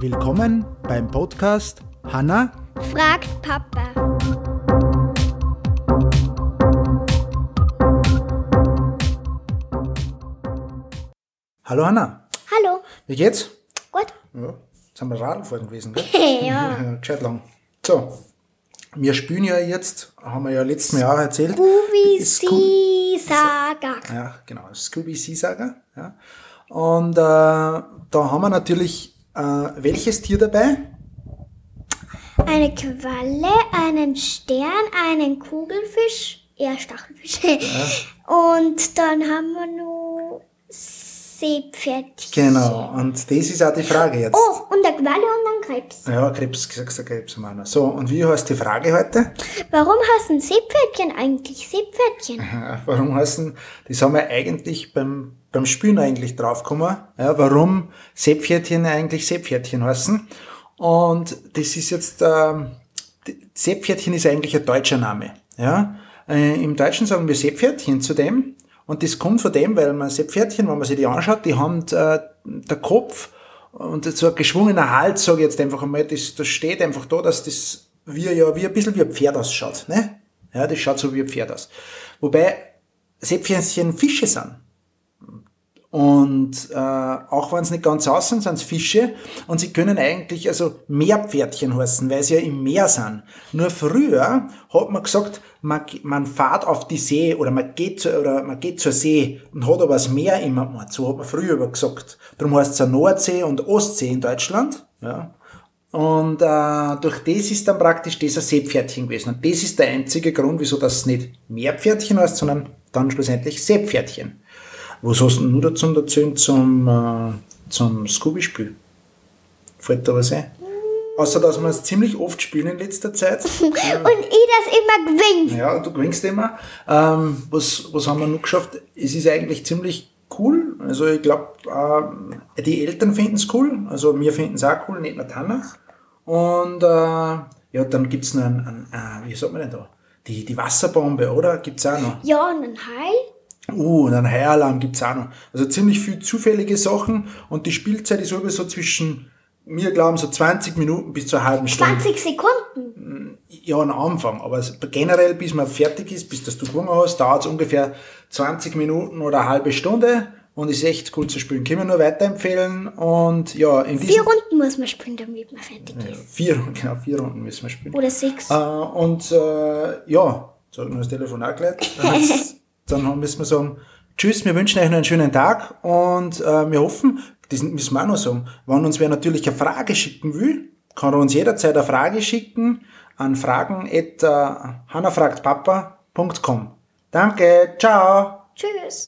Willkommen beim Podcast Hanna fragt Papa. Hallo Hanna, Hallo. wie geht's? Gut. Ja, jetzt haben wir Radfahren gewesen, gell? ja. Gescheit lang. So, wir spielen ja jetzt, haben wir ja letztes Jahr erzählt. Scooby Scoo- Saga. Ja, genau, Scooby Seasager. Ja. Und äh, da haben wir natürlich äh, welches Tier dabei? Eine Qualle, einen Stern, einen Kugelfisch, eher Stachelfisch. Und dann haben wir noch Seepferdchen. Genau, und das ist auch die Frage jetzt. Oh, und eine Qualle und Krebs. Ja, Krebs, gesagt, Krebs haben wir noch. So, und wie heißt die Frage heute? Warum heißen Seepferdchen eigentlich Seepferdchen? Warum heißen, das haben wir eigentlich beim, beim Spielen eigentlich draufgekommen, ja, warum Seepferdchen eigentlich Seepferdchen heißen. Und das ist jetzt, ähm, Seepferdchen ist eigentlich ein deutscher Name. Ja. Äh, Im Deutschen sagen wir Seepferdchen zu dem. Und das kommt von dem, weil man Seepferdchen, wenn man sich die anschaut, die haben äh, der Kopf und so ein geschwungener Hals, sage ich jetzt einfach einmal, das, das steht einfach da, dass das wie, ja, wie ein bisschen wie ein Pferd ausschaut. Ne? Ja, das schaut so wie ein Pferd aus. Wobei Seepferdchen Fische sind. Und äh, auch wenn es nicht ganz aus sind, sind es Fische. Und sie können eigentlich also Meerpferdchen heißen, weil sie ja im Meer sind. Nur früher hat man gesagt, man, man fährt auf die See oder man geht, zu, oder man geht zur See und hat aber das Meer immer gemeint. So hat man früher aber gesagt. Darum heißt es ja Nordsee und Ostsee in Deutschland. Ja. Und äh, durch das ist dann praktisch ein Seepferdchen gewesen. Und das ist der einzige Grund, wieso das nicht Meerpferdchen heißt, sondern dann schlussendlich Seepferdchen. Was hast du nur dazu erzählen zum, äh, zum Scooby-Spiel? Fällt da was ein? Außer, dass wir es ziemlich oft spielen in letzter Zeit. Und ich das immer gewinnt. Ja, du gewinnst immer. Ähm, was, was haben wir noch geschafft? Es ist eigentlich ziemlich cool. Also ich glaube, äh, die Eltern finden es cool. Also wir finden es auch cool, nicht nur Tanner. Und äh, ja, dann gibt es noch ein, ein äh, wie sagt man denn da? Die, die Wasserbombe, oder? Gibt es auch noch. Ja, und ein Hai. Uh, und einen Haialarm gibt's auch noch. Also ziemlich viel zufällige Sachen und die Spielzeit ist sowieso zwischen, wir glauben, so 20 Minuten bis zu einer halben Stunde. 20 Sekunden. Ja, am Anfang, aber es- generell, bis man fertig ist, bis das du gewonnen hast, dauert es ungefähr 20 Minuten oder eine halbe Stunde und ist echt cool zu spielen. Können wir nur weiterempfehlen und ja, in Vier Runden muss man spielen, damit man fertig ist. vier, genau, vier Runden müssen wir spielen. Oder sechs. Äh, und äh, ja, sag nur das Telefon auch gleich. Dann, müssen wir sagen, tschüss, wir wünschen euch noch einen schönen Tag und äh, wir hoffen, das müssen wir auch noch sagen, wenn uns wer natürlich eine Frage schicken will, kann er uns jederzeit eine Frage schicken an fragen.hannafragtpapa.com. Danke, ciao! Tschüss.